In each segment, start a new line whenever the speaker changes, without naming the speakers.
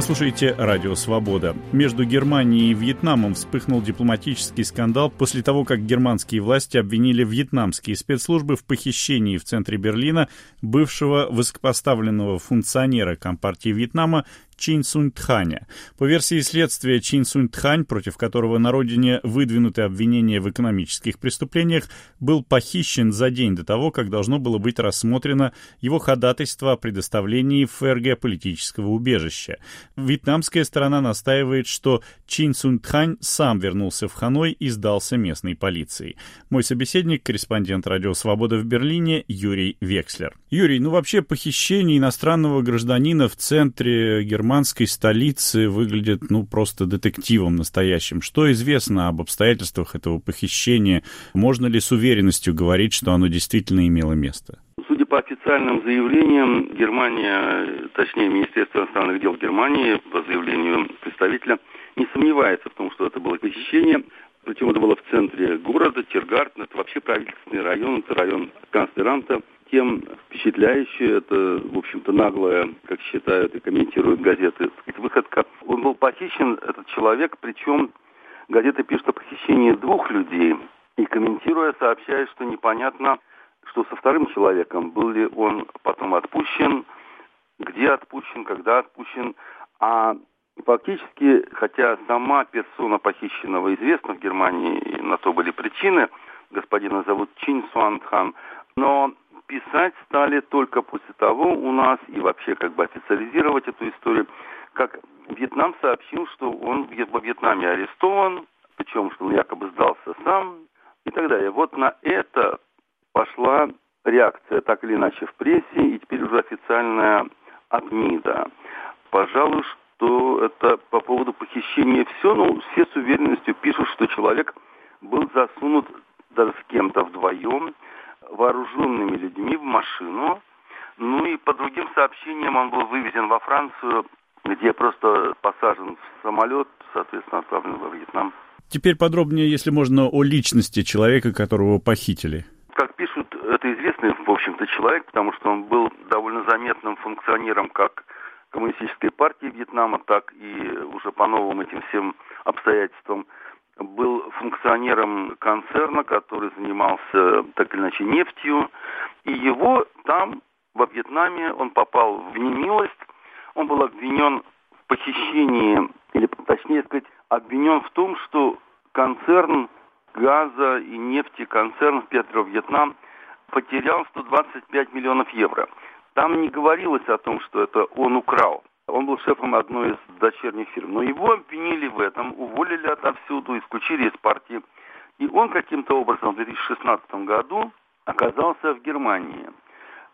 Вы слушаете «Радио Свобода». Между Германией и Вьетнамом вспыхнул дипломатический скандал после того, как германские власти обвинили вьетнамские спецслужбы в похищении в центре Берлина бывшего высокопоставленного функционера Компартии Вьетнама Чин Сунь Тханя. По версии следствия, Чин Сунь Тхань, против которого на родине выдвинуты обвинения в экономических преступлениях, был похищен за день до того, как должно было быть рассмотрено его ходатайство о предоставлении ФРГ политического убежища. Вьетнамская сторона настаивает, что Чин Сунь Тхань сам вернулся в Ханой и сдался местной полиции. Мой собеседник, корреспондент Радио Свобода в Берлине, Юрий Векслер. Юрий, ну вообще похищение иностранного гражданина в центре Германии германской столицы выглядит, ну, просто детективом настоящим. Что известно об обстоятельствах этого похищения? Можно ли с уверенностью говорить, что оно действительно имело место?
Судя по официальным заявлениям, Германия, точнее, Министерство иностранных дел Германии, по заявлению представителя, не сомневается в том, что это было похищение. Причем это было в центре города, Тиргартен, это вообще правительственный район, это район канцлеранта тем впечатляющее, это, в общем-то, наглая, как считают и комментируют газеты, сказать, выходка. Он был похищен, этот человек, причем газеты пишут о похищении двух людей, и комментируя, сообщает, что непонятно, что со вторым человеком, был ли он потом отпущен, где отпущен, когда отпущен, а фактически, хотя сама персона похищенного известна в Германии, на то были причины, господина зовут Чин Суанхан, но писать стали только после того у нас и вообще как бы официализировать эту историю, как Вьетнам сообщил, что он во Вьетнаме арестован, причем что он якобы сдался сам и так далее. Вот на это пошла реакция так или иначе в прессе и теперь уже официальная от МИДа. Пожалуй, что это по поводу похищения все, но все с уверенностью пишут, что человек был засунут даже с кем-то вдвоем вооруженными людьми в машину. Ну и по другим сообщениям он был вывезен во Францию, где просто посажен в самолет, соответственно, отправлен во Вьетнам.
Теперь подробнее, если можно, о личности человека, которого похитили.
Как пишут, это известный, в общем-то, человек, потому что он был довольно заметным функционером как коммунистической партии Вьетнама, так и уже по новым этим всем обстоятельствам был функционером концерна, который занимался так или иначе нефтью, и его там, во Вьетнаме, он попал в немилость, он был обвинен в похищении, или точнее сказать, обвинен в том, что концерн газа и нефти, концерн Петро-Вьетнам потерял 125 миллионов евро. Там не говорилось о том, что это он украл. Был шефом одной из дочерних фирм. Но его обвинили в этом, уволили отовсюду, исключили из партии. И он каким-то образом в 2016 году оказался в Германии.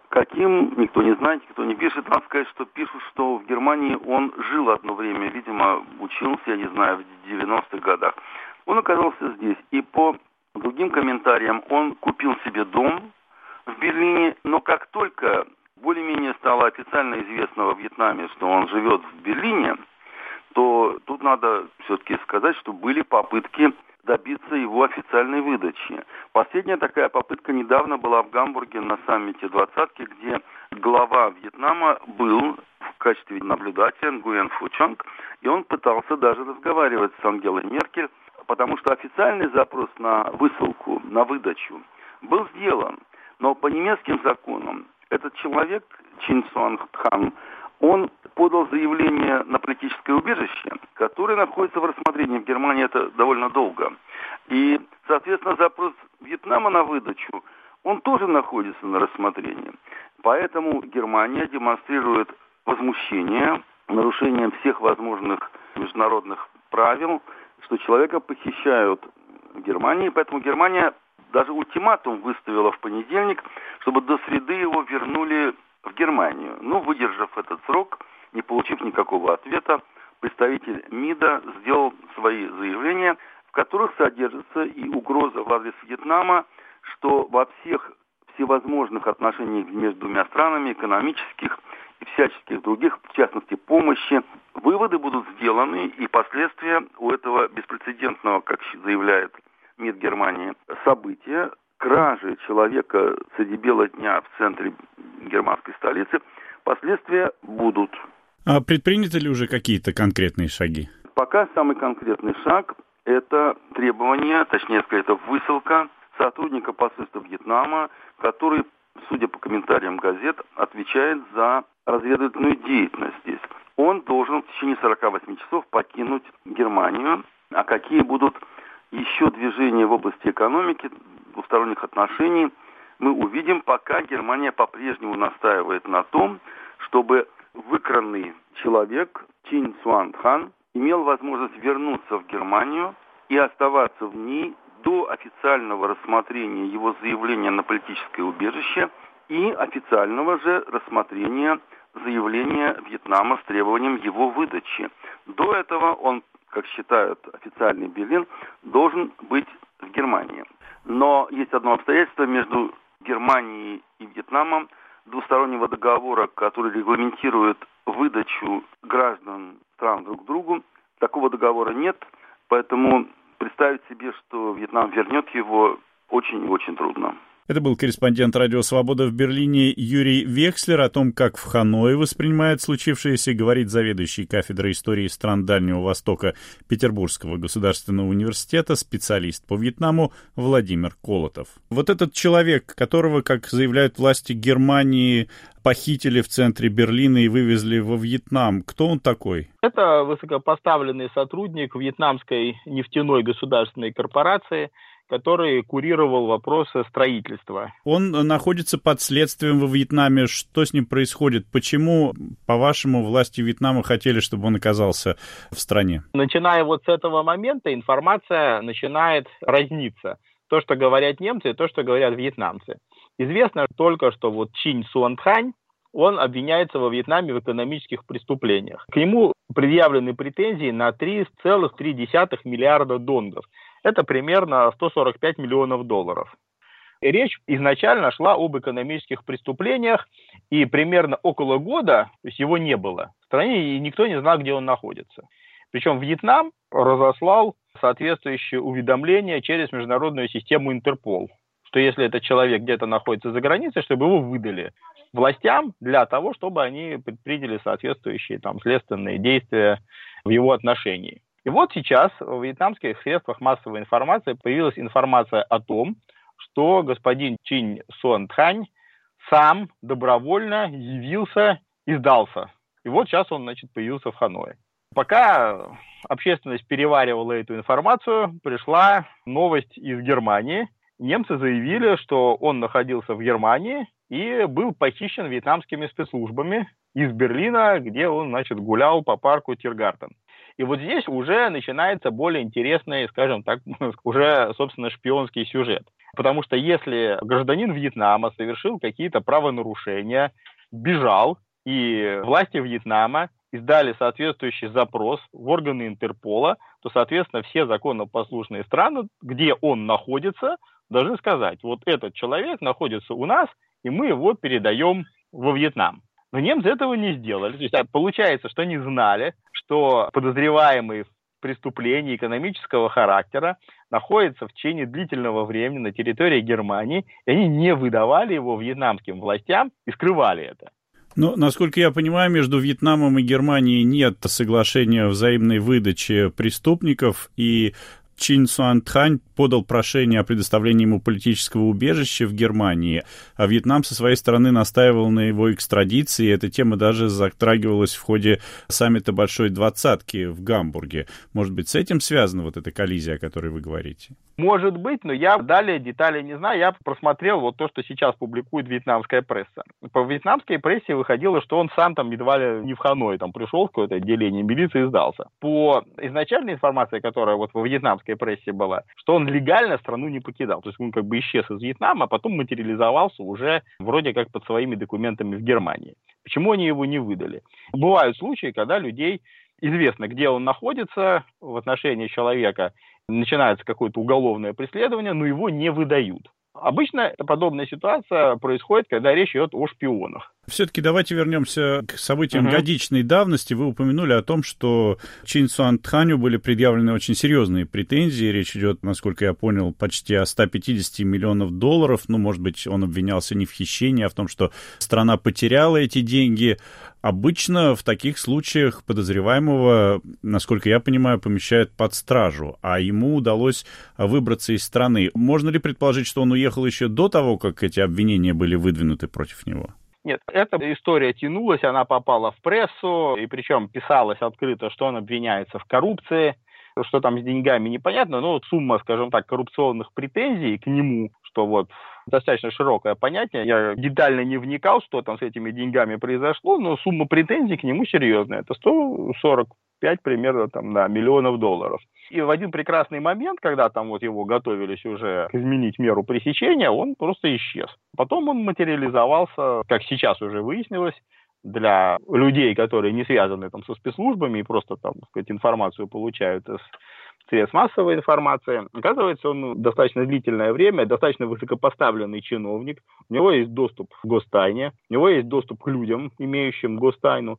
Каким, никто не знает, никто не пишет. Надо сказать, что пишут, что в Германии он жил одно время, видимо, учился, я не знаю, в 90-х годах. Он оказался здесь. И по другим комментариям он купил себе дом в Берлине, но как только более-менее стало официально известно во Вьетнаме, что он живет в Берлине, то тут надо все-таки сказать, что были попытки добиться его официальной выдачи. Последняя такая попытка недавно была в Гамбурге на саммите двадцатки, где глава Вьетнама был в качестве наблюдателя Гуэн Фучонг, и он пытался даже разговаривать с Ангелой Меркель, потому что официальный запрос на высылку, на выдачу был сделан. Но по немецким законам этот человек, Чин Суан Хан, он подал заявление на политическое убежище, которое находится в рассмотрении в Германии это довольно долго. И, соответственно, запрос Вьетнама на выдачу, он тоже находится на рассмотрении. Поэтому Германия демонстрирует возмущение нарушением всех возможных международных правил, что человека похищают в Германии, поэтому Германия даже ультиматум выставила в понедельник, чтобы до среды его вернули в Германию. Ну, выдержав этот срок, не получив никакого ответа, представитель МИДа сделал свои заявления, в которых содержится и угроза в адрес Вьетнама, что во всех всевозможных отношениях между двумя странами, экономических и всяческих других, в частности помощи, выводы будут сделаны, и последствия у этого беспрецедентного, как заявляет МИД Германии, события, кражи человека среди бела дня в центре германской столицы, последствия будут.
А предприняты ли уже какие-то конкретные шаги?
Пока самый конкретный шаг – это требование, точнее сказать, это высылка сотрудника посольства Вьетнама, который, судя по комментариям газет, отвечает за разведывательную деятельность здесь. Он должен в течение 48 часов покинуть Германию. А какие будут еще движения в области экономики, двусторонних отношений, мы увидим, пока Германия по-прежнему настаивает на том, чтобы выкранный человек Чин Суанхан имел возможность вернуться в Германию и оставаться в ней до официального рассмотрения его заявления на политическое убежище и официального же рассмотрения заявления Вьетнама с требованием его выдачи. До этого он, как считают официальный Берлин, должен быть в Германии. Но есть одно обстоятельство между Германией и Вьетнамом двустороннего договора, который регламентирует выдачу граждан стран друг другу. Такого договора нет, поэтому представить себе, что Вьетнам вернет его, очень и очень трудно.
Это был корреспондент «Радио Свобода» в Берлине Юрий Векслер. О том, как в Ханое воспринимает случившееся, говорит заведующий кафедрой истории стран Дальнего Востока Петербургского государственного университета, специалист по Вьетнаму Владимир Колотов. Вот этот человек, которого, как заявляют власти Германии, похитили в центре Берлина и вывезли во Вьетнам. Кто он такой?
Это высокопоставленный сотрудник вьетнамской нефтяной государственной корпорации – который курировал вопросы строительства.
Он находится под следствием во Вьетнаме. Что с ним происходит? Почему, по-вашему, власти Вьетнама хотели, чтобы он оказался в стране?
Начиная вот с этого момента информация начинает разниться. То, что говорят немцы, и то, что говорят вьетнамцы. Известно только, что вот Чинь Суан Тхань, он обвиняется во Вьетнаме в экономических преступлениях. К нему предъявлены претензии на 3,3 миллиарда донгов. Это примерно 145 миллионов долларов. Речь изначально шла об экономических преступлениях, и примерно около года, то есть его не было в стране, и никто не знал, где он находится. Причем Вьетнам разослал соответствующее уведомление через международную систему Интерпол, что если этот человек где-то находится за границей, чтобы его выдали властям для того, чтобы они предприняли соответствующие там следственные действия в его отношении. И вот сейчас в вьетнамских средствах массовой информации появилась информация о том, что господин Чинь Сон Тхань сам добровольно явился и сдался. И вот сейчас он, значит, появился в Ханое. Пока общественность переваривала эту информацию, пришла новость из Германии. Немцы заявили, что он находился в Германии и был похищен вьетнамскими спецслужбами из Берлина, где он, значит, гулял по парку Тиргартен. И вот здесь уже начинается более интересный, скажем так, уже, собственно, шпионский сюжет. Потому что если гражданин Вьетнама совершил какие-то правонарушения, бежал, и власти Вьетнама издали соответствующий запрос в органы Интерпола, то, соответственно, все законопослушные страны, где он находится, должны сказать, вот этот человек находится у нас, и мы его передаем во Вьетнам. Но немцы этого не сделали. То есть а, получается, что они знали, что подозреваемый в преступлении экономического характера находится в течение длительного времени на территории Германии, и они не выдавали его вьетнамским властям и скрывали это.
Но, насколько я понимаю, между Вьетнамом и Германией нет соглашения взаимной выдачи преступников, и Чин Суан Тхань подал прошение о предоставлении ему политического убежища в Германии, а Вьетнам со своей стороны настаивал на его экстрадиции. Эта тема даже затрагивалась в ходе саммита Большой Двадцатки в Гамбурге. Может быть, с этим связана вот эта коллизия, о которой вы говорите?
Может быть, но я далее детали не знаю. Я просмотрел вот то, что сейчас публикует вьетнамская пресса. По вьетнамской прессе выходило, что он сам там едва ли не в Ханой там пришел в какое-то отделение милиции и сдался. По изначальной информации, которая вот во вьетнамской прессе была, что он легально страну не покидал. То есть он как бы исчез из Вьетнама, а потом материализовался уже вроде как под своими документами в Германии. Почему они его не выдали? Бывают случаи, когда людей известно, где он находится в отношении человека, начинается какое-то уголовное преследование, но его не выдают. Обычно подобная ситуация происходит, когда речь идет о шпионах.
Все-таки давайте вернемся к событиям угу. годичной давности. Вы упомянули о том, что Чин Суан Тханю были предъявлены очень серьезные претензии. Речь идет, насколько я понял, почти о 150 миллионов долларов. Ну, может быть, он обвинялся не в хищении, а в том, что страна потеряла эти деньги. Обычно в таких случаях подозреваемого, насколько я понимаю, помещают под стражу, а ему удалось выбраться из страны. Можно ли предположить, что он уехал еще до того, как эти обвинения были выдвинуты против него?
Нет, эта история тянулась, она попала в прессу, и причем писалось открыто, что он обвиняется в коррупции, что там с деньгами непонятно, но сумма, скажем так, коррупционных претензий к нему, что вот достаточно широкое понятие. Я детально не вникал, что там с этими деньгами произошло, но сумма претензий к нему серьезная. Это 145 примерно там, да, миллионов долларов. И в один прекрасный момент, когда там вот его готовились уже изменить меру пресечения, он просто исчез. Потом он материализовался, как сейчас уже выяснилось, для людей, которые не связаны там со спецслужбами и просто там, сказать, информацию получают из средств массовой информации. Оказывается, он достаточно длительное время, достаточно высокопоставленный чиновник, у него есть доступ к гостайне, у него есть доступ к людям, имеющим гостайну,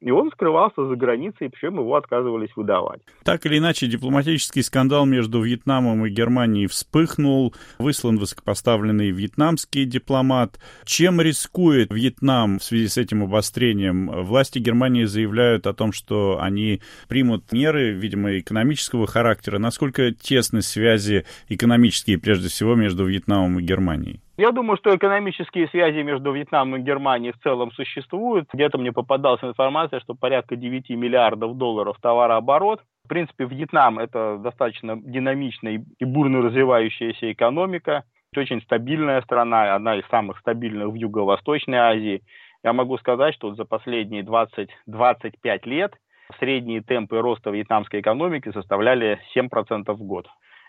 и он скрывался за границей, причем его отказывались выдавать.
Так или иначе, дипломатический скандал между Вьетнамом и Германией вспыхнул. Выслан высокопоставленный вьетнамский дипломат. Чем рискует Вьетнам в связи с этим обострением? Власти Германии заявляют о том, что они примут меры, видимо, экономического характера. Насколько тесны связи экономические, прежде всего, между Вьетнамом и Германией?
Я думаю, что экономические связи между Вьетнамом и Германией в целом существуют. Где-то мне попадалась информация, что порядка 9 миллиардов долларов товарооборот. В принципе, Вьетнам – это достаточно динамичная и бурно развивающаяся экономика. Очень стабильная страна, одна из самых стабильных в Юго-Восточной Азии. Я могу сказать, что за последние 20-25 лет средние темпы роста вьетнамской экономики составляли 7% в год.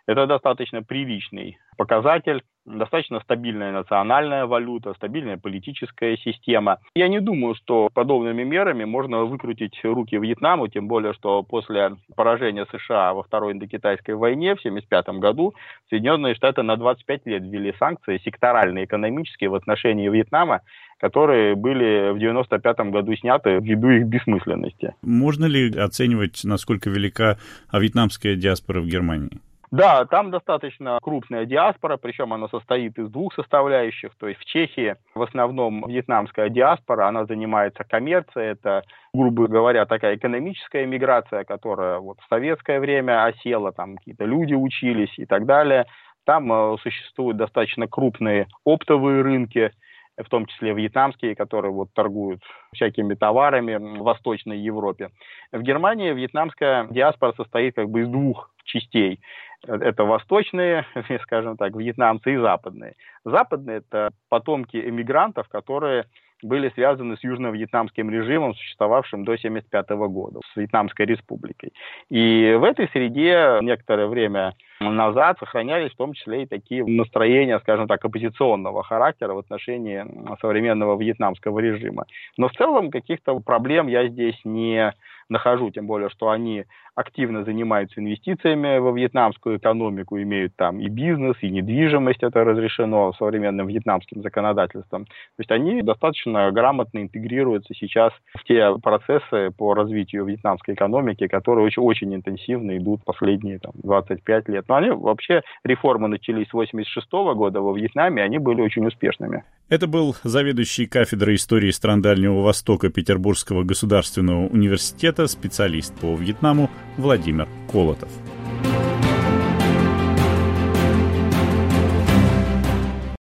Это достаточно приличный показатель, достаточно стабильная национальная валюта, стабильная политическая система. Я не думаю, что подобными мерами можно выкрутить руки Вьетнаму, тем более, что после поражения США во Второй Индокитайской войне в 1975 году Соединенные Штаты на 25 лет ввели санкции секторальные, экономические в отношении Вьетнама, которые были в 1995 году сняты ввиду их бессмысленности.
Можно ли оценивать, насколько велика вьетнамская диаспора в Германии?
Да, там достаточно крупная диаспора, причем она состоит из двух составляющих. То есть в Чехии в основном вьетнамская диаспора, она занимается коммерцией, это, грубо говоря, такая экономическая миграция, которая вот в советское время осела, там какие-то люди учились и так далее. Там э, существуют достаточно крупные оптовые рынки, в том числе вьетнамские, которые вот торгуют всякими товарами в Восточной Европе. В Германии вьетнамская диаспора состоит как бы из двух частей. Это восточные, скажем так, вьетнамцы и западные. Западные – это потомки эмигрантов, которые были связаны с южно-вьетнамским режимом, существовавшим до 1975 года, с Вьетнамской республикой. И в этой среде некоторое время назад сохранялись в том числе и такие настроения, скажем так, оппозиционного характера в отношении современного вьетнамского режима. Но в целом каких-то проблем я здесь не нахожу, тем более, что они активно занимаются инвестициями во вьетнамскую экономику, имеют там и бизнес, и недвижимость, это разрешено современным вьетнамским законодательством. То есть они достаточно грамотно интегрируются сейчас в те процессы по развитию вьетнамской экономики, которые очень, очень интенсивно идут последние там, 25 лет. Но они вообще, реформы начались с 86 года во Вьетнаме, они были очень успешными.
Это был заведующий кафедрой истории стран Дальнего Востока Петербургского государственного университета, специалист по Вьетнаму Владимир Колотов.